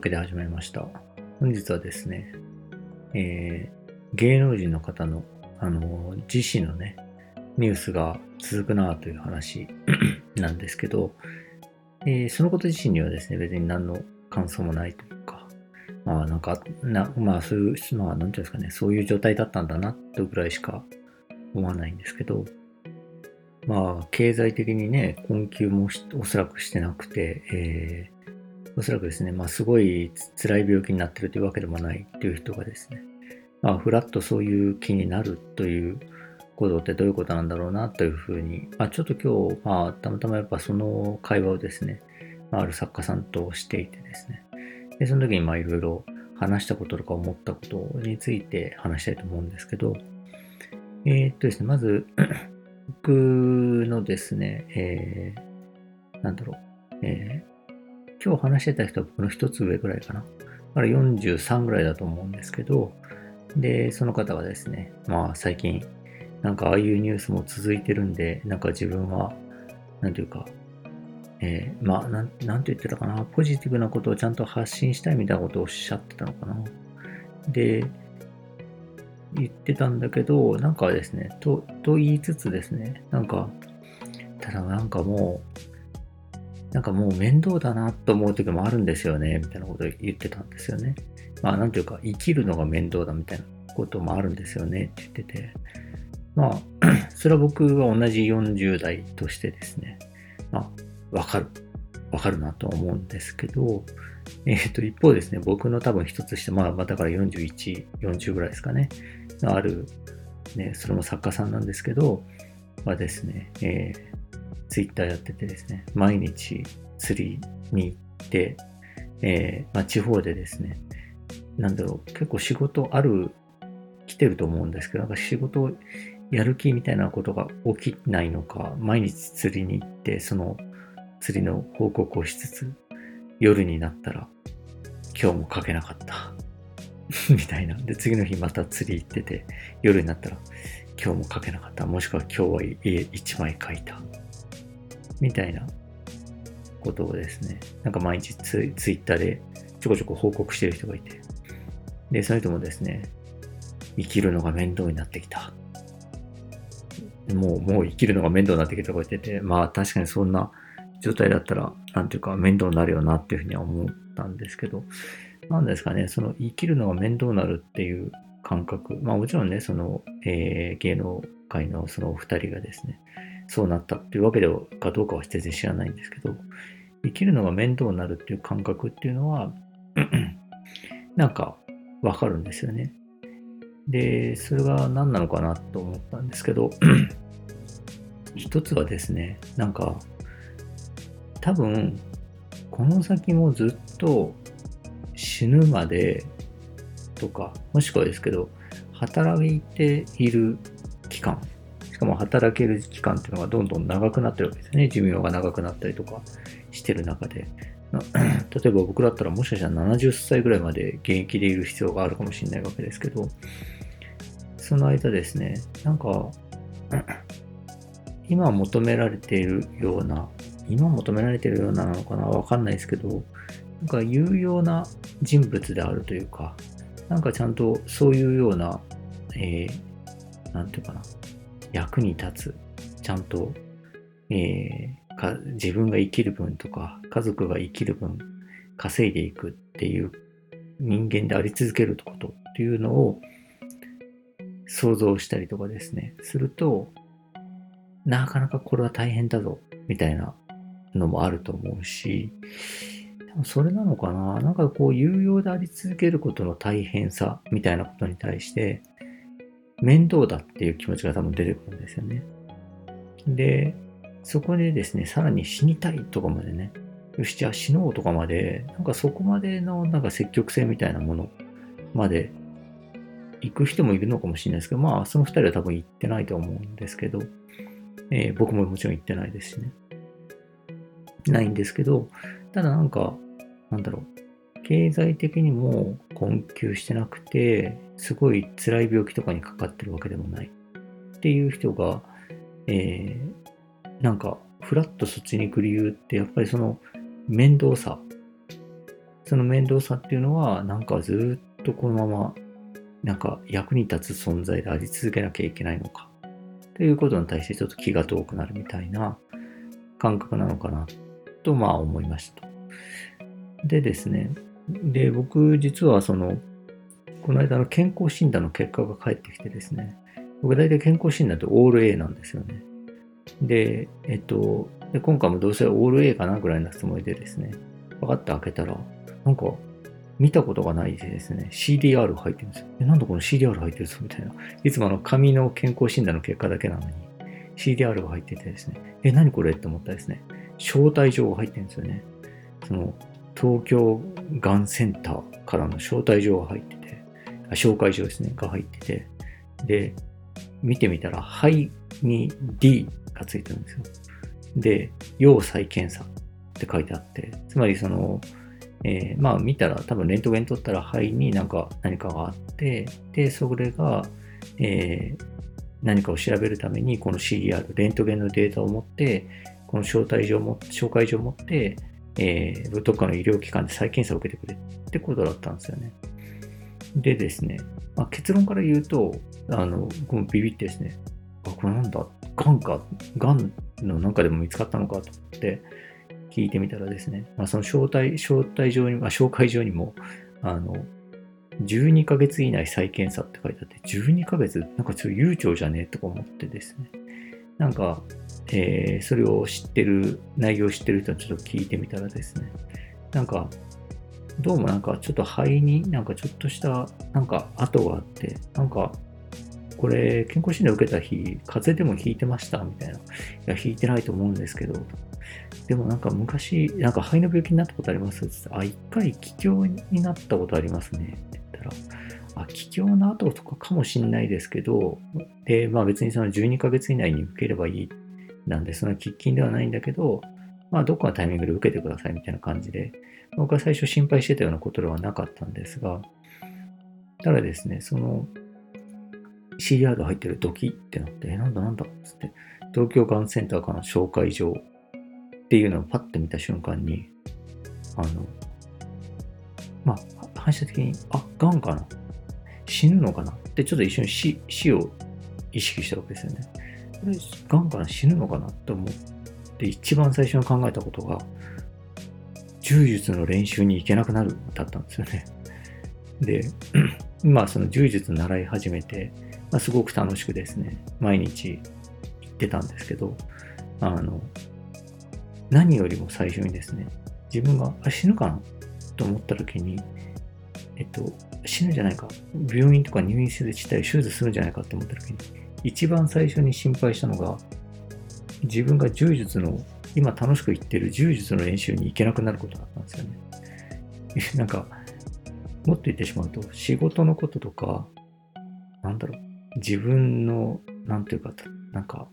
わけで始まりました。本日はですね、えー、芸能人の方の、あの、自身のね、ニュースが続くなという話 なんですけど、えー、そのこと自身にはですね、別に何の感想もないというか、まあなんか、なまあそういう、まあなんていうんですかね、そういう状態だったんだなというぐらいしか思わないんですけど、まあ経済的にね、困窮もおそらくしてなくて、えー、おそらくですね、まあすごい辛い病気になってるというわけでもないっていう人がですね、まあフラッとそういう気になるということってどういうことなんだろうなというふうに、まあ、ちょっと今日、まあ、たまたまやっぱその会話をですね、あ、る作家さんとしていてですね、でその時にまあいろいろ話したこととか思ったことについて話したいと思うんですけど、えー、っとですね、まず 僕のですね、えー、なんだろう、えー、今日話してた人は僕の一つ上ぐらいかな。だから43ぐらいだと思うんですけど、で、その方がですね、まあ最近なんかああいうニュースも続いてるんで、なんか自分は、なんていうか、えー、まあなん、なんて言ってたかな、ポジティブなことをちゃんと発信したいみたいなことをおっしゃってたのかな。で、言ってたんだけど、なんかですね、と、と言いつつですね、なんか、ただなんかもう、なんかもう面倒だなと思う時もあるんですよね、みたいなことを言ってたんですよね。まあ、なんていうか、生きるのが面倒だみたいなこともあるんですよねって言ってて、まあ、それは僕は同じ40代としてですね、まあ、わかる。わかるなと思うんですけど、えっ、ー、と、一方ですね、僕の多分一つして、まあ、だから41、40ぐらいですかね、ある、ね、それも作家さんなんですけど、はですね、えー、ツイッターやっててですね、毎日釣りに行って、えー、まあ、地方でですね、なんだろう、結構仕事ある、来てると思うんですけど、なんか仕事やる気みたいなことが起きないのか、毎日釣りに行って、その釣りの報告をしつつ、夜になったら、今日も書けなかった。みたいな。で、次の日また釣り行ってて、夜になったら、今日も書けなかった。もしくは今日は家1枚書いた。みたいなことをですね、なんか毎日ツツイッターでちょこちょこ報告してる人がいて、で、その人もですね、生きるのが面倒になってきた。もう、もう生きるのが面倒になってきたとか言ってて、まあ確かにそんな状態だったら、なんていうか面倒になるよなっていうふうには思ったんですけど、なんですかね、その生きるのが面倒になるっていう感覚、まあもちろんね、その、えー、芸能界のそのお二人がですね、そうなったっていうわけではかどうかは全然知らないんですけど、生きるのが面倒になるっていう感覚っていうのは、なんかわかるんですよね。で、それが何なのかなと思ったんですけど、一つはですね、なんか、多分、この先もずっと死ぬまでとか、もしくはですけど、働いている期間、かも働ける期間っていうのがどんどん長くなってるわけですね。寿命が長くなったりとかしてる中で。例えば僕だったらもしかしたら70歳ぐらいまで現役でいる必要があるかもしれないわけですけど、その間ですね、なんか、今求められているような、今求められているようなのかなわかんないですけど、なんか有用な人物であるというか、なんかちゃんとそういうような、えー、なんていうかな、役に立つ、ちゃんと、えー、か自分が生きる分とか、家族が生きる分、稼いでいくっていう人間であり続けることっていうのを、想像したりとかですね、すると、なかなかこれは大変だぞ、みたいなのもあると思うし、それなのかな。なんかこう、有用であり続けることの大変さ、みたいなことに対して、面倒だっていう気持ちが多分出てくるんですよね。で、そこでですね、さらに死にたいとかまでね、よし、じゃあ死のうとかまで、なんかそこまでのなんか積極性みたいなものまで行く人もいるのかもしれないですけど、まあ、その二人は多分行ってないと思うんですけど、えー、僕ももちろん行ってないですしね。ないんですけど、ただなんか、なんだろう、経済的にも困窮してなくて、すごい辛い病気とかにかかってるわけでもないっていう人が、えー、なんか、ふらっとそっちに行く理由って、やっぱりその面倒さ、その面倒さっていうのは、なんかずっとこのまま、なんか役に立つ存在であり続けなきゃいけないのか。ということに対してちょっと気が遠くなるみたいな感覚なのかなと、まあ思いました。でですね、で、僕実はその、この間の健康診断の結果が返ってきてですね、僕大体健康診断ってオール A なんですよね。で、えっと、で今回もどうせオール A かなぐらいのつもりでですね、パカッと開けたら、なんか見たことがないですね、CDR が入ってるんですよ。え、なんでこの CDR 入ってるんですか？みたいな。いつもあの紙の健康診断の結果だけなのに、CDR が入っててですね、え、何これ？って思ったらですね、招待状が入ってるんですよね。その、東京がんセンターからの招待状が入ってて、あ紹介状ですね、が入ってて、で、見てみたら、肺に D がついてるんですよ。で、要再検査って書いてあって、つまりその、えー、まあ見たら多分レントゲン取ったら肺になんか何かがあって、で、それが、えー、何かを調べるためにこの CDR、レントゲンのデータを持って、この招待状も、紹介状を持って、えー、どっかの医療機関で再検査を受けてくれ。ってことだったんですよね。でですね、まあ、結論から言うと、あの、僕もビビってですね、あ、これなんだ、がんか、がんのなんかでも見つかったのかと思って聞いてみたらですね、まあ、その招待、招待状に、まあ、紹介状にも、あの、12ヶ月以内再検査って書いてあって、12ヶ月なんかちょっと悠長じゃね？えとか思ってですね、なんか、えー、それを知ってる、内容を知ってる人にちょっと聞いてみたらですね、なんか、どうもなんかちょっと肺になんかちょっとしたなんか跡があって、なんかこれ健康診断受けた日、風邪でもひいてましたみたいな。いや、ひいてないと思うんですけど、でもなんか昔、なんか肺の病気になったことあります？って言って、あ、一回気境になったことありますね。って言ったら、あ、気境の後とかかもしんないですけど、で、まあ別にその12ヶ月以内に受ければいいなんで、その喫緊ではないんだけど、まあどっかのタイミングで受けてくださいみたいな感じで、僕は最初心配してたようなことではなかったんですが、ただですね、その CR 入ってるドキってなって、え、なんだなんだっつって、東京がんセンターからの紹介状っていうのをパッと見た瞬間に、あの、まあ、反射的に、あ、がんかな死ぬのかな？ってちょっと一瞬死死を意識したわけですよね。これ、がんかな死ぬのかなって思って、一番最初に考えたことが、柔術の練習に行けなくなるだったんですよね。で、まあその柔術習い始めて、まあ、すごく楽しくですね、毎日行ってたんですけど、あの、何よりも最初にですね、自分があ死ぬかなと思った時に、えっと、死ぬんじゃないか、病院とか入院する自体手術するんじゃないかって思った時に、一番最初に心配したのが、自分が柔術の、今楽しく行ってる柔術の練習に行けなくなることだったんですよね。なんか、もっと言ってしまうと、仕事のこととか、なんだろう、自分の、なんていうか、なんか、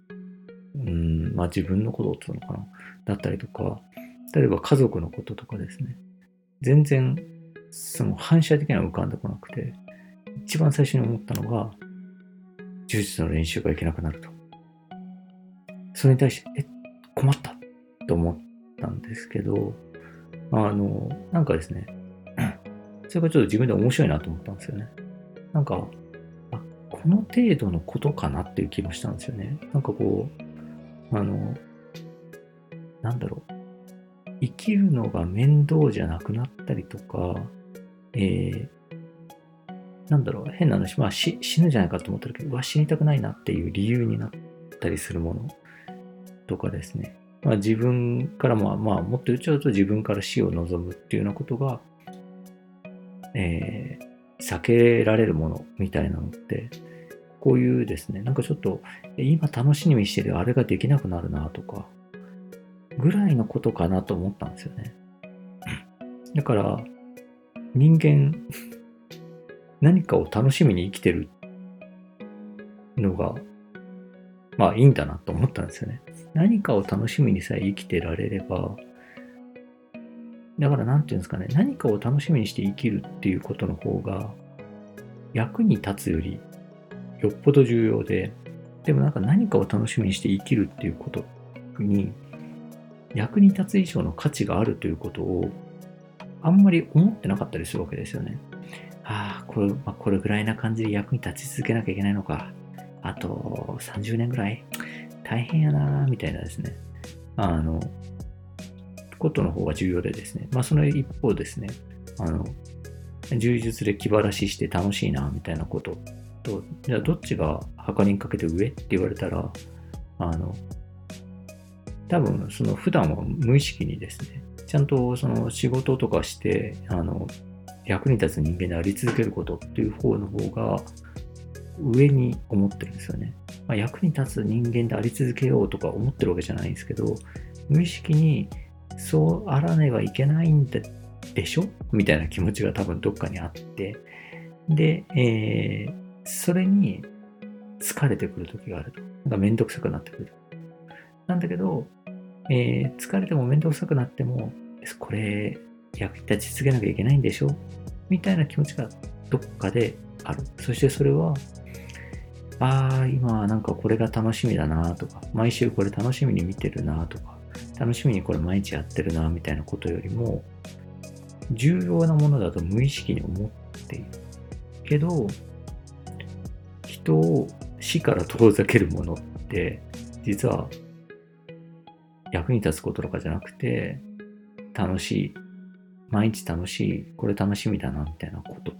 うん、まあ自分のことっていうのかな。だったりとか、例えば家族のこととかですね。全然、その反射的には浮かんでこなくて、一番最初に思ったのが、柔術の練習がいけなくなると。それに対して、え、困った？と思ったんですけど、あの、なんかですね、それがちょっと自分で面白いなと思ったんですよね。なんか、この程度のことかなっていう気もしたんですよね。なんかこう、あの、なんだろう。生きるのが面倒じゃなくなったりとか、えー、なんだろう、変な話、まあ死ぬんじゃないかと思ったけど、うわ、死にたくないなっていう理由になったりするものとかですね。まあ、自分からも、まあ、もっと言っちゃうと自分から死を望むっていうようなことが、えー、避けられるものみたいなのって、こういうですね、なんかちょっと、今楽しみにしてるあれができなくなるなとか、ぐらいのことかなと思ったんですよね。だから、人間、何かを楽しみに生きてるのが、まあいいんだなと思ったんですよね。何かを楽しみにさえ生きてられれば、だから何て言うんですかね、何かを楽しみにして生きるっていうことの方が、役に立つよりよっぽど重要で、でもなんか何かを楽しみにして生きるっていうことに役に立つ以上の価値があるということをあんまり思ってなかったりするわけですよね。ああ、これ、まあ、これぐらいな感じで役に立ち続けなきゃいけないのか。あと30年ぐらい？大変やなみたいなですね。あの、ことの方が重要でですね。まあその一方ですね、あの、充実で気晴らしして楽しいなみたいなことと、じゃあどっちが測りにかけて上って言われたら、あの、多分その普段は無意識にですね、ちゃんとその仕事とかして、あの、役に立つ人間であり続けることっていう方の方が上に思ってるんですよね。まあ、役に立つ人間であり続けようとか思ってるわけじゃないんですけど、無意識にそうあらねばいけないんででしょ？みたいな気持ちが多分どっかにあって、で、えー、それに疲れてくる時があると。なんかめんどくさくなってくる。なんだけど、えー、疲れてもめんどくさくなっても、これ役に立ち続けなきゃいけないんでしょ？みたいな気持ちがどっかである。そしてそれは、ああ、今なんかこれが楽しみだなとか、毎週これ楽しみに見てるなとか、楽しみにこれ毎日やってるなみたいなことよりも、重要なものだと無意識に思っている。けど、人を死から遠ざけるものって、実は役に立つこととかじゃなくて、楽しい、毎日楽しい、これ楽しみだなみたいなこと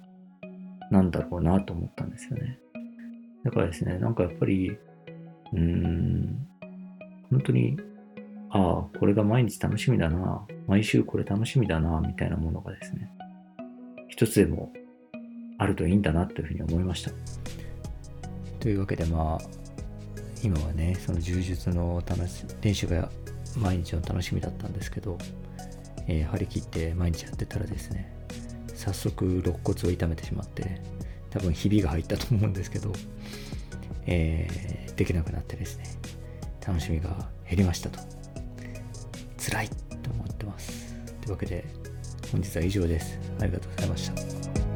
なんだろうなと思ったんですよね。だからですね、なんかやっぱり、うーん、本当に、ああ、これが毎日楽しみだな、毎週これ楽しみだな、みたいなものがですね、一つでもあるといいんだなというふうに思いました。というわけでまあ、今はね、その柔術の練習が毎日の楽しみだったんですけど、えー、張り切って毎日やってたらですね、早速肋骨を痛めてしまって、多分ひびが入ったと思うんですけど、えー、できなくなってですね、楽しみが減りましたと。辛いと思ってます。というわけで、本日は以上です。ありがとうございました。